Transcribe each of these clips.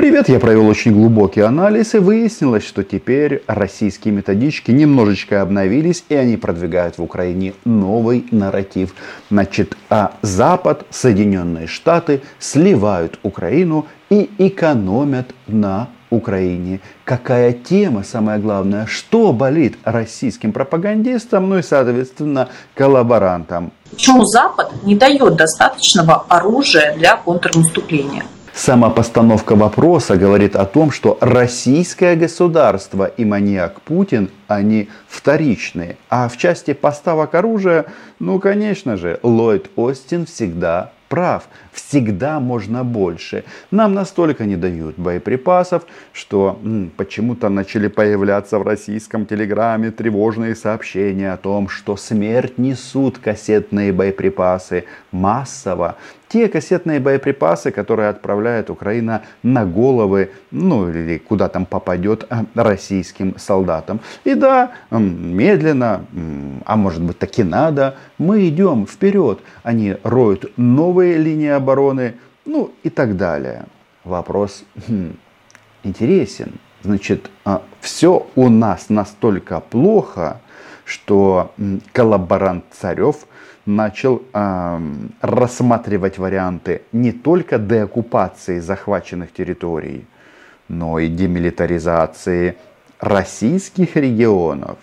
Привет, я провел очень глубокий анализ и выяснилось, что теперь российские методички немножечко обновились и они продвигают в Украине новый нарратив. Значит, а Запад, Соединенные Штаты сливают Украину и экономят на Украине. Какая тема, самое главное, что болит российским пропагандистам, ну и, соответственно, коллаборантам. Почему Запад не дает достаточного оружия для контрнаступления? Сама постановка вопроса говорит о том, что российское государство и маньяк Путин, они вторичные. А в части поставок оружия, ну, конечно же, Ллойд Остин всегда прав. Всегда можно больше. Нам настолько не дают боеприпасов, что почему-то начали появляться в российском телеграме тревожные сообщения о том, что смерть несут кассетные боеприпасы массово те кассетные боеприпасы, которые отправляет Украина на головы, ну или куда там попадет э, российским солдатам. И да, медленно, а может быть таки надо, мы идем вперед. Они роют новые линии обороны, ну и так далее. Вопрос хм, интересен. Значит, а, все у нас настолько плохо, что коллаборант Царев начал э, рассматривать варианты не только деоккупации захваченных территорий, но и демилитаризации российских регионов.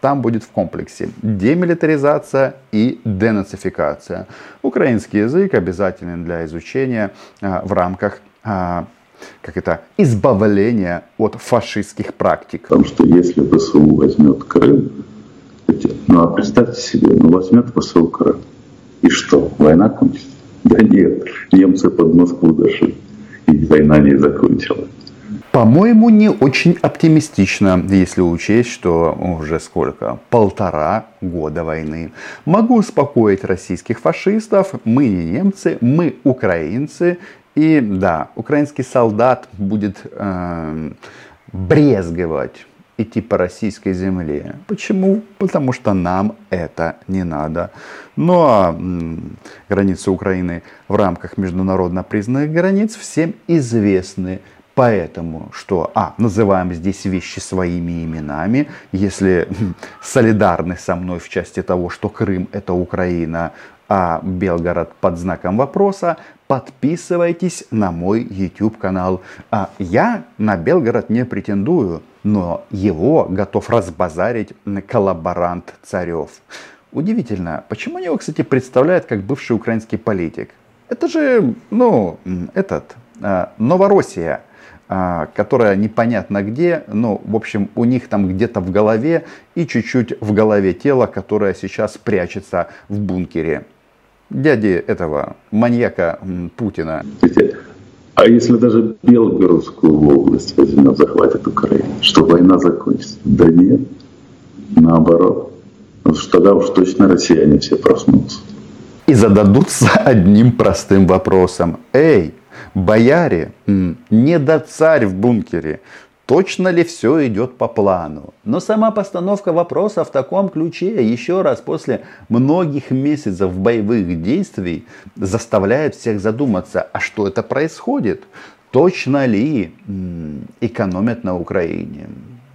Там будет в комплексе демилитаризация и денацификация. Украинский язык обязателен для изучения э, в рамках э, как это, избавления от фашистских практик. Потому что если ВСУ возьмет Крым, ну а представьте себе, ну возьмет Крым. И что, война кончится? Да нет, немцы под Москву дошли, и война не закончилась. По-моему, не очень оптимистично, если учесть, что уже сколько? Полтора года войны. Могу успокоить российских фашистов. Мы не немцы, мы украинцы. И да, украинский солдат будет э, брезговать идти по российской земле. Почему? Потому что нам это не надо. Ну а границы Украины в рамках международно признанных границ всем известны. Поэтому, что, а, называем здесь вещи своими именами, если солидарны со мной в части того, что Крым это Украина, а Белгород под знаком вопроса, подписывайтесь на мой YouTube канал. А я на Белгород не претендую, но его готов разбазарить коллаборант Царев. Удивительно, почему его, кстати, представляют как бывший украинский политик? Это же, ну, этот, а, Новороссия, а, которая непонятно где, но, в общем, у них там где-то в голове и чуть-чуть в голове тело, которое сейчас прячется в бункере дяди этого маньяка Путина. А если даже Белгородскую область возьмет, захватит Украину, что война закончится? Да нет, наоборот. Потому что тогда уж точно россияне все проснутся. И зададутся одним простым вопросом. Эй, бояре, не до царь в бункере, Точно ли все идет по плану? Но сама постановка вопроса в таком ключе, еще раз, после многих месяцев боевых действий, заставляет всех задуматься, а что это происходит? Точно ли экономят на Украине?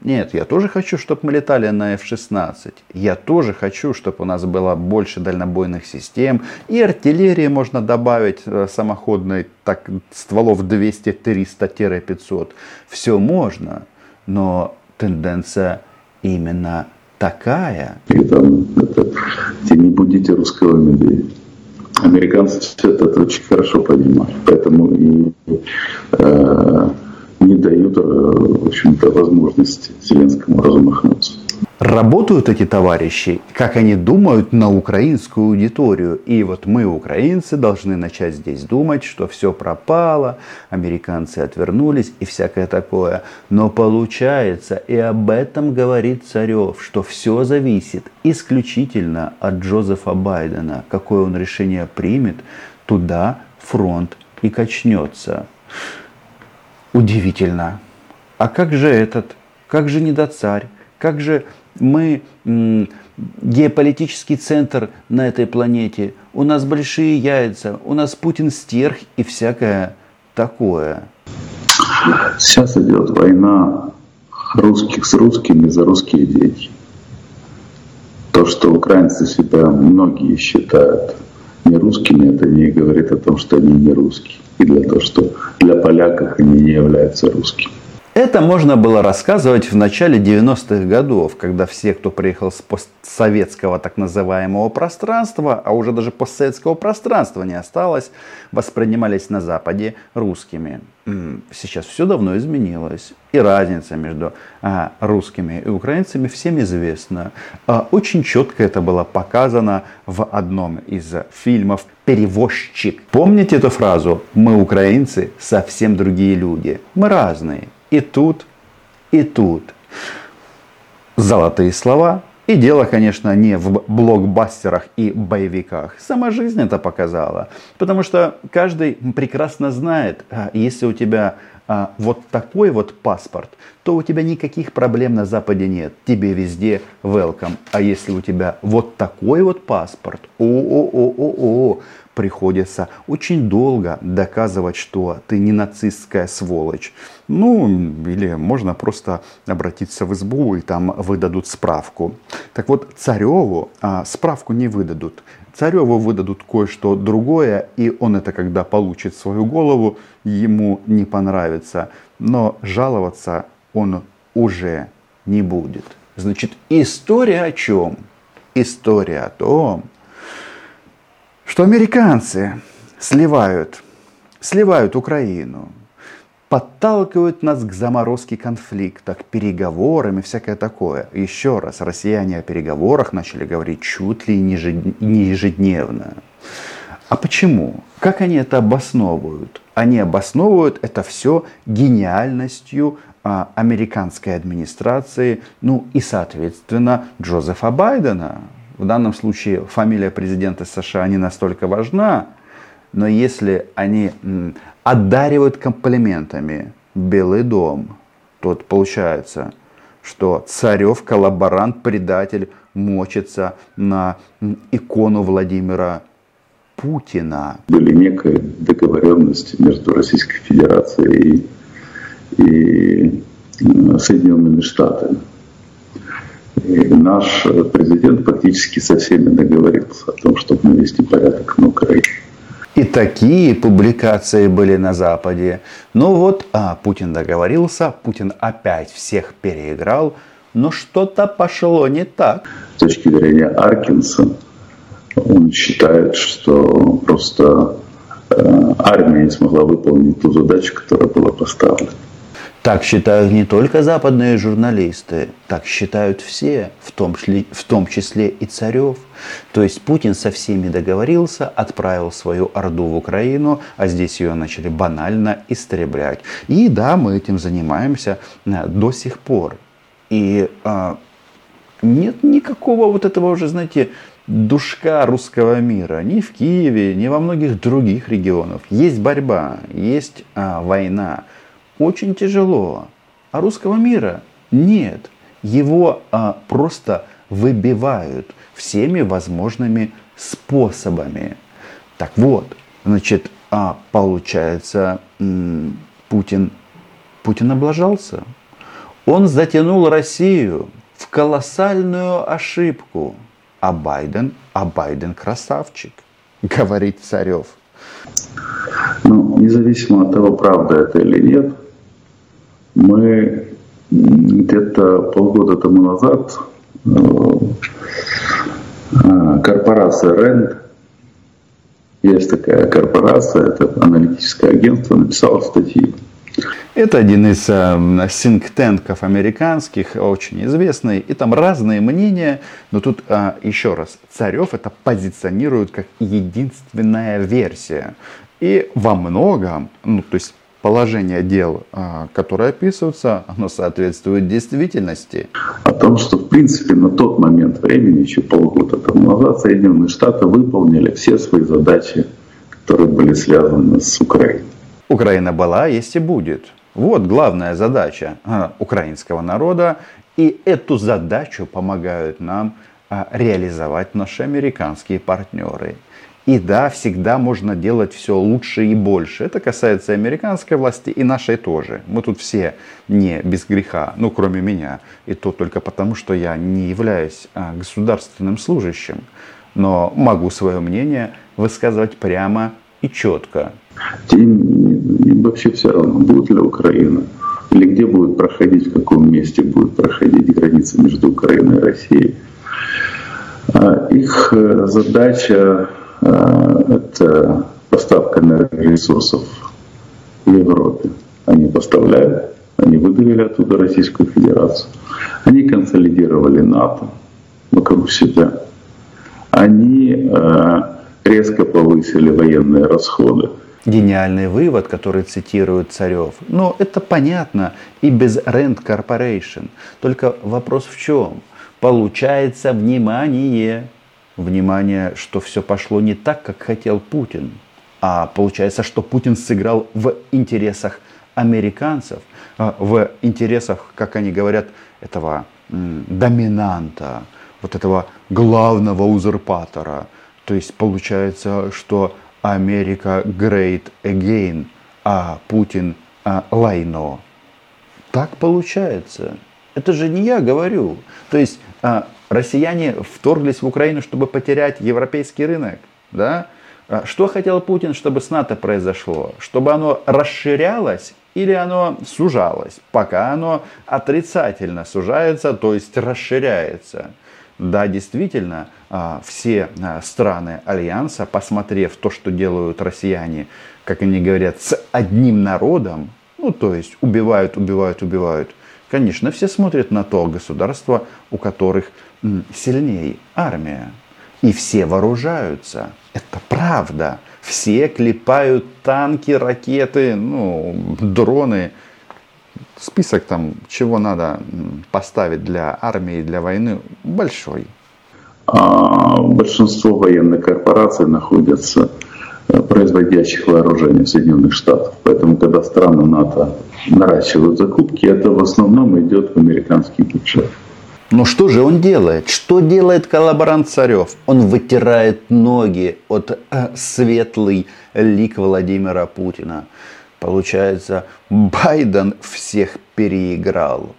Нет, я тоже хочу, чтобы мы летали на F-16. Я тоже хочу, чтобы у нас было больше дальнобойных систем. И артиллерии можно добавить э, самоходной, так, стволов 200-300-500. Все можно, но тенденция именно такая. И там, это, те не будете русского медведя. Американцы все это очень хорошо понимают. Поэтому и э, не дают, э, в общем-то, возможности Зеленскому размахнуться. Работают эти товарищи, как они думают, на украинскую аудиторию. И вот мы, украинцы, должны начать здесь думать, что все пропало, американцы отвернулись и всякое такое. Но получается, и об этом говорит Царев, что все зависит исключительно от Джозефа Байдена. Какое он решение примет, туда фронт и качнется. Удивительно. А как же этот? Как же недоцарь? Как же мы геополитический центр на этой планете? У нас большие яйца, у нас Путин стерх и всякое такое. Сейчас идет война русских с русскими за русские деньги. То, что украинцы себя многие считают не русскими, это не говорит о том, что они не русские. И для того, что для поляков они не являются русскими. Это можно было рассказывать в начале 90-х годов, когда все, кто приехал с постсоветского так называемого пространства, а уже даже постсоветского пространства не осталось, воспринимались на Западе русскими. Сейчас все давно изменилось. И разница между а, русскими и украинцами всем известна. А, очень четко это было показано в одном из фильмов «Перевозчик». Помните эту фразу? Мы, украинцы, совсем другие люди. Мы разные и тут, и тут. Золотые слова. И дело, конечно, не в блокбастерах и боевиках. Сама жизнь это показала. Потому что каждый прекрасно знает, а, если у тебя а, вот такой вот паспорт, то у тебя никаких проблем на Западе нет. Тебе везде welcome. А если у тебя вот такой вот паспорт, о-о-о-о-о, приходится очень долго доказывать, что ты не нацистская сволочь. Ну, или можно просто обратиться в СБУ и там выдадут справку. Так вот, Цареву а, справку не выдадут. Цареву выдадут кое-что другое, и он это, когда получит свою голову, ему не понравится. Но жаловаться он уже не будет. Значит, история о чем? История о том, что американцы сливают, сливают Украину, подталкивают нас к заморозке конфликта, к переговорам и всякое такое. Еще раз, россияне о переговорах начали говорить чуть ли не ежедневно. А почему? Как они это обосновывают? Они обосновывают это все гениальностью а, американской администрации, ну и, соответственно, Джозефа Байдена, в данном случае фамилия президента США не настолько важна, но если они одаривают комплиментами Белый дом, то получается, что Царев, коллаборант, предатель, мочится на икону Владимира Путина. Были некие договоренности между Российской Федерацией и, и Соединенными Штатами. И наш президент практически со всеми договорился о том, чтобы навести порядок на Украине. И такие публикации были на Западе. Ну вот, а, Путин договорился, Путин опять всех переиграл, но что-то пошло не так. С точки зрения Аркинса, он считает, что просто э, армия не смогла выполнить ту задачу, которая была поставлена. Так считают не только западные журналисты, так считают все, в том, числе, в том числе и Царев. То есть Путин со всеми договорился, отправил свою орду в Украину, а здесь ее начали банально истреблять. И да, мы этим занимаемся э, до сих пор. И а, нет никакого вот этого уже, знаете, душка русского мира ни в Киеве, ни во многих других регионах. Есть борьба, есть а, война очень тяжело. А русского мира нет. Его а, просто выбивают всеми возможными способами. Так вот, значит, а, получается, Путин, Путин облажался. Он затянул Россию в колоссальную ошибку. А Байден, а Байден красавчик, говорит Царев. Ну, независимо от того, правда это или нет, мы где-то полгода тому назад э, э, корпорация REND, есть такая корпорация, это аналитическое агентство, написала статью. Это один из синктенков американских, очень известный. И там разные мнения. Но тут еще раз, Царев это позиционирует как единственная версия. И во многом, ну то есть положение дел, а, которые описываются, оно соответствует действительности. О том, что в принципе на тот момент времени, еще полгода тому назад, Соединенные Штаты выполнили все свои задачи, которые были связаны с Украиной. Украина была, есть и будет. Вот главная задача а, украинского народа. И эту задачу помогают нам а, реализовать наши американские партнеры. И да, всегда можно делать все лучше и больше. Это касается американской власти и нашей тоже. Мы тут все не без греха, ну кроме меня. И то только потому, что я не являюсь а, государственным служащим. Но могу свое мнение высказывать прямо и четко. Им вообще все равно, будет ли Украина, или где будет проходить, в каком месте будет проходить граница между Украиной и Россией. А, их э, задача это поставка энергоресурсов в Европе. Они поставляют, они выдавили оттуда Российскую Федерацию. Они консолидировали НАТО вокруг себя. Они э, резко повысили военные расходы гениальный вывод, который цитирует Царев. Но это понятно и без Rent Corporation. Только вопрос в чем? Получается внимание. Внимание, что все пошло не так, как хотел Путин. А получается, что Путин сыграл в интересах американцев, а, в интересах, как они говорят, этого доминанта, вот этого главного узурпатора. То есть получается, что Америка great again, а Путин а, лайно. Так получается. Это же не я говорю. То есть а, россияне вторглись в Украину, чтобы потерять европейский рынок. Да? А что хотел Путин, чтобы с НАТО произошло? Чтобы оно расширялось или оно сужалось? Пока оно отрицательно сужается, то есть расширяется. Да, действительно, а, все а, страны Альянса, посмотрев то, что делают россияне, как они говорят, с одним народом, ну то есть убивают, убивают, убивают, конечно, все смотрят на то государство, у которых сильнее армия. И все вооружаются. Это правда. Все клепают танки, ракеты, ну, дроны список там, чего надо поставить для армии, для войны, большой. А большинство военных корпораций находятся производящих вооружения Соединенных Штатов. Поэтому, когда страны НАТО наращивают закупки, это в основном идет в американский бюджет. Но что же он делает? Что делает коллаборант Царев? Он вытирает ноги от э, светлый лик Владимира Путина. Получается, Байден всех переиграл.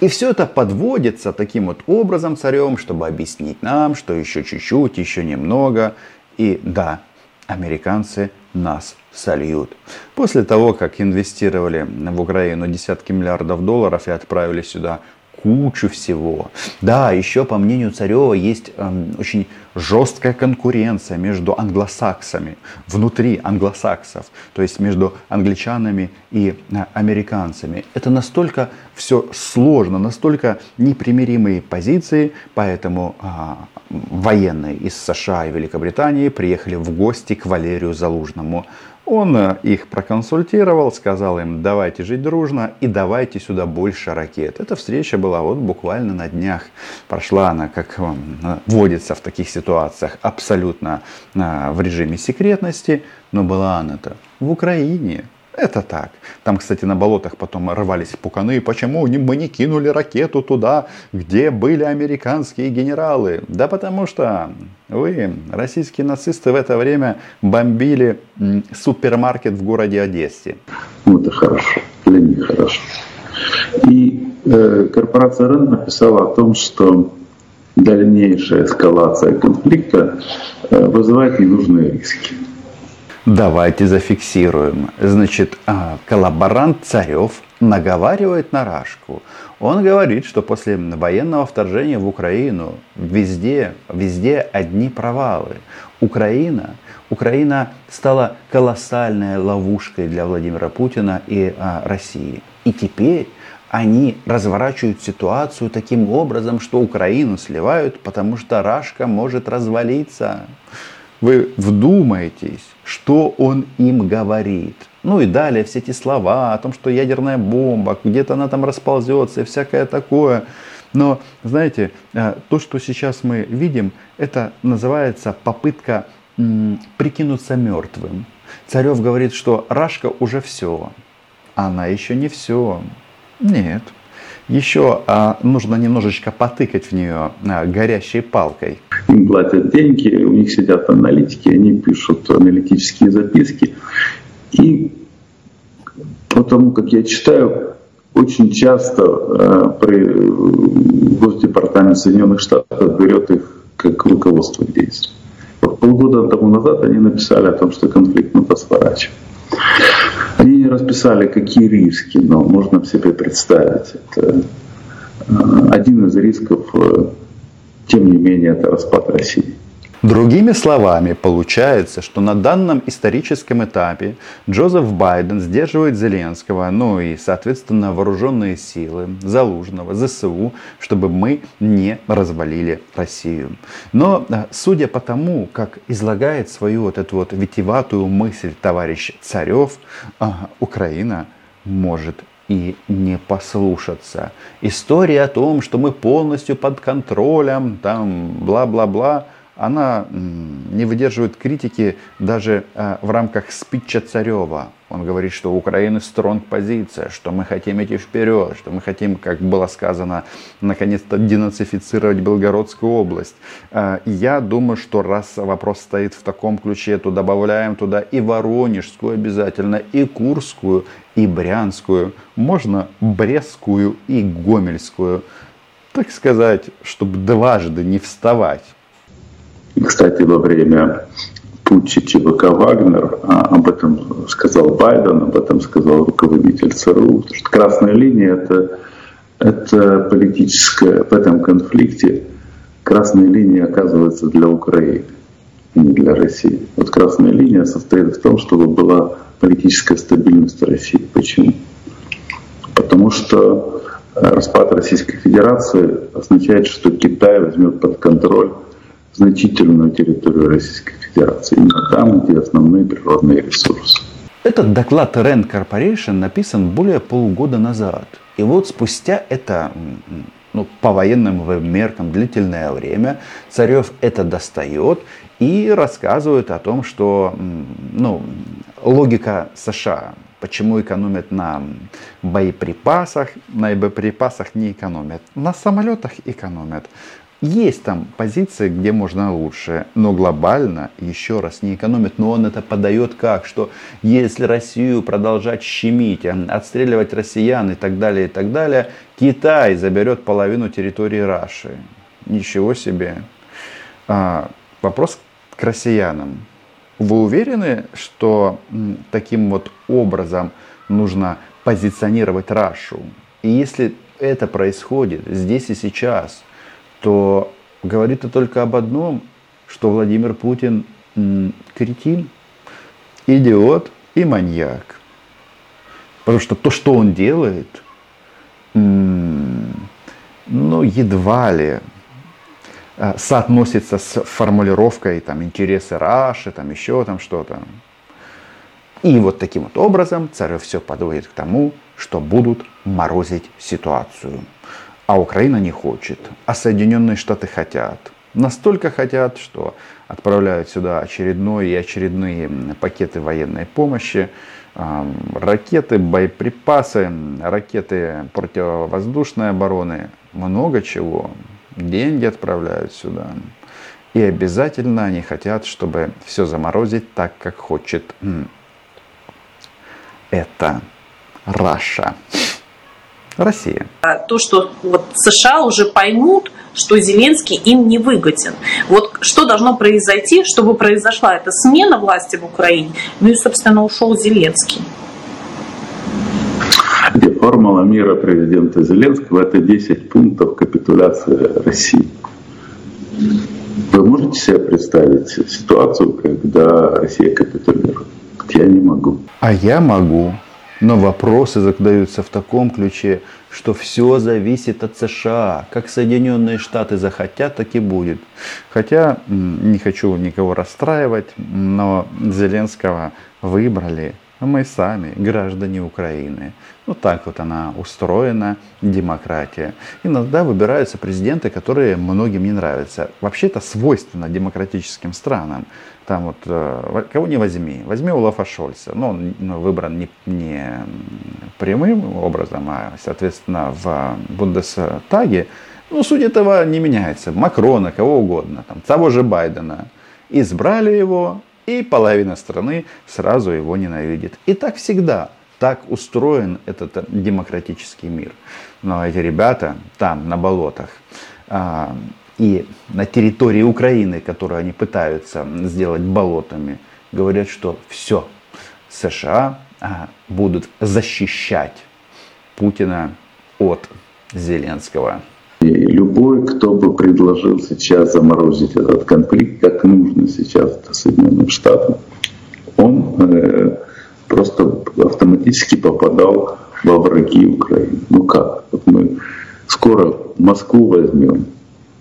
И все это подводится таким вот образом царем, чтобы объяснить нам, что еще чуть-чуть, еще немного. И да, американцы нас сольют. После того, как инвестировали в Украину десятки миллиардов долларов и отправили сюда кучу всего. Да, еще по мнению Царева есть э, очень жесткая конкуренция между англосаксами, внутри англосаксов, то есть между англичанами и э, американцами. Это настолько все сложно, настолько непримиримые позиции, поэтому э, военные из США и Великобритании приехали в гости к Валерию Залужному. Он э, их проконсультировал, сказал им, давайте жить дружно и давайте сюда больше ракет. Эта встреча была вот буквально на днях. Прошла она, как э, водится в таких ситуациях, абсолютно э, в режиме секретности, но была она-то в Украине. Это так. Там, кстати, на болотах потом рвались пуканы. Почему мы не кинули ракету туда, где были американские генералы? Да потому что вы, российские нацисты, в это время бомбили супермаркет в городе Одессе. Ну, это хорошо. Для них хорошо. И э, корпорация РЕН написала о том, что дальнейшая эскалация конфликта э, вызывает ненужные риски. Давайте зафиксируем. Значит, а, коллаборант Царев наговаривает на Рашку. Он говорит, что после военного вторжения в Украину везде, везде одни провалы. Украина, Украина стала колоссальной ловушкой для Владимира Путина и а, России. И теперь они разворачивают ситуацию таким образом, что Украину сливают, потому что Рашка может развалиться. Вы вдумайтесь, что он им говорит. Ну и далее все эти слова о том, что ядерная бомба, где-то она там расползется и всякое такое. Но, знаете, э, то, что сейчас мы видим, это называется попытка прикинуться мертвым. Царев говорит, что Рашка уже все. Она еще не все. Нет. Еще а, нужно немножечко потыкать в нее а, горящей палкой. им платят деньги, у них сидят аналитики, они пишут аналитические записки. И потому как я читаю, очень часто э, Госдепартамент Соединенных Штатов берет их как руководство к действию. Полгода тому назад они написали о том, что конфликт надо сворачивать. Они расписали, какие риски, но можно себе представить. Это э, один из рисков, э, тем не менее, это распад России. Другими словами, получается, что на данном историческом этапе Джозеф Байден сдерживает Зеленского, ну и, соответственно, вооруженные силы Залужного, ЗСУ, чтобы мы не развалили Россию. Но, э, судя по тому, как излагает свою вот эту вот витиватую мысль товарищ Царев, Украина может и не послушаться. История о том, что мы полностью под контролем, там, бла-бла-бла, она не выдерживает критики даже э, в рамках спича Царева. Он говорит, что у Украины стронг позиция, что мы хотим идти вперед, что мы хотим, как было сказано, наконец-то денацифицировать Белгородскую область. Э, я думаю, что раз вопрос стоит в таком ключе, то добавляем туда и Воронежскую обязательно, и Курскую, и Брянскую, можно Брестскую и Гомельскую. Так сказать, чтобы дважды не вставать. Кстати, во время путча ЧВК «Вагнер», а, об этом сказал Байден, об этом сказал руководитель ЦРУ, потому что красная линия это, это политическая, в этом конфликте красная линия оказывается для Украины, а не для России. Вот красная линия состоит в том, чтобы была политическая стабильность России. Почему? Потому что распад Российской Федерации означает, что Китай возьмет под контроль значительную территорию Российской Федерации, именно там, где основные природные ресурсы. Этот доклад Rand Corporation написан более полугода назад. И вот спустя это ну, по военным меркам длительное время Царев это достает и рассказывает о том, что ну, логика США, почему экономят на боеприпасах, на боеприпасах не экономят, на самолетах экономят. Есть там позиции, где можно лучше, но глобально, еще раз, не экономит. Но он это подает как, что если Россию продолжать щемить, а, отстреливать россиян и так далее, и так далее, Китай заберет половину территории Раши. Ничего себе. А, вопрос к россиянам. Вы уверены, что таким вот образом нужно позиционировать Рашу? И если это происходит здесь и сейчас – то говорит это только об одном, что Владимир Путин кретин, идиот и маньяк. Потому что то, что он делает, ну, едва ли а, соотносится с формулировкой там, интересы Раши, там еще там что-то. И вот таким вот образом Царев все подводит к тому, что будут морозить ситуацию а Украина не хочет, а Соединенные Штаты хотят. Настолько хотят, что отправляют сюда очередной и очередные пакеты военной помощи, ракеты, боеприпасы, ракеты противовоздушной обороны, много чего. Деньги отправляют сюда. И обязательно они хотят, чтобы все заморозить так, как хочет это Раша. Россия. А то, что вот США уже поймут, что Зеленский им не выгоден. Вот что должно произойти, чтобы произошла эта смена власти в Украине, ну и, собственно, ушел Зеленский. Формула мира президента Зеленского – это 10 пунктов капитуляции России. Вы можете себе представить ситуацию, когда Россия капитулирует? Я не могу. А я могу. Но вопросы задаются в таком ключе, что все зависит от США. Как Соединенные Штаты захотят, так и будет. Хотя не хочу никого расстраивать, но Зеленского выбрали мы сами, граждане Украины. Вот так вот она устроена, демократия. Иногда выбираются президенты, которые многим не нравятся. Вообще это свойственно демократическим странам. Там вот, э, кого не возьми, возьми Улафа Шольца, но он ну, выбран не, не прямым образом, а, соответственно, в Бундестаге Ну, суть этого не меняется. Макрона, кого угодно, там, того же Байдена. Избрали его, и половина страны сразу его ненавидит. И так всегда. Так устроен этот демократический мир. Но эти ребята там, на болотах, а, и на территории Украины, которую они пытаются сделать болотами, говорят, что все, США а, будут защищать Путина от Зеленского. И любой, кто бы предложил сейчас заморозить этот конфликт, как нужно сейчас Соединенным Штатам, он э, просто автоматически попадал во враги Украины. Ну как? Вот мы скоро Москву возьмем,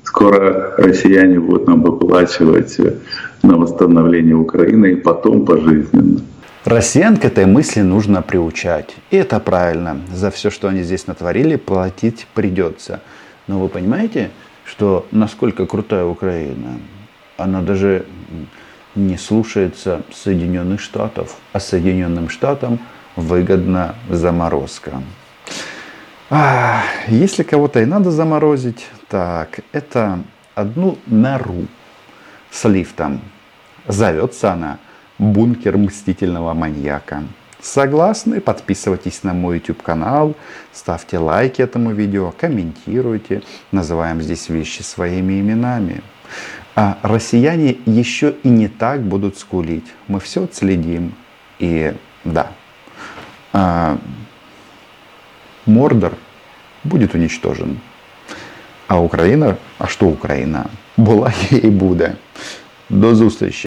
скоро россияне будут нам выплачивать на восстановление Украины и потом пожизненно. Россиян к этой мысли нужно приучать. И это правильно. За все, что они здесь натворили, платить придется. Но вы понимаете, что насколько крутая Украина? Она даже не слушается Соединенных Штатов, а Соединенным Штатам выгодна заморозка. А, если кого-то и надо заморозить, так, это одну нору с лифтом. Зовется она «Бункер мстительного маньяка». Согласны? Подписывайтесь на мой YouTube канал, ставьте лайки этому видео, комментируйте, называем здесь вещи своими именами. А россияне еще и не так будут скулить. Мы все отследим. И да, а, Мордор будет уничтожен. А Украина, а что Украина? Була і буде. До зустрічі!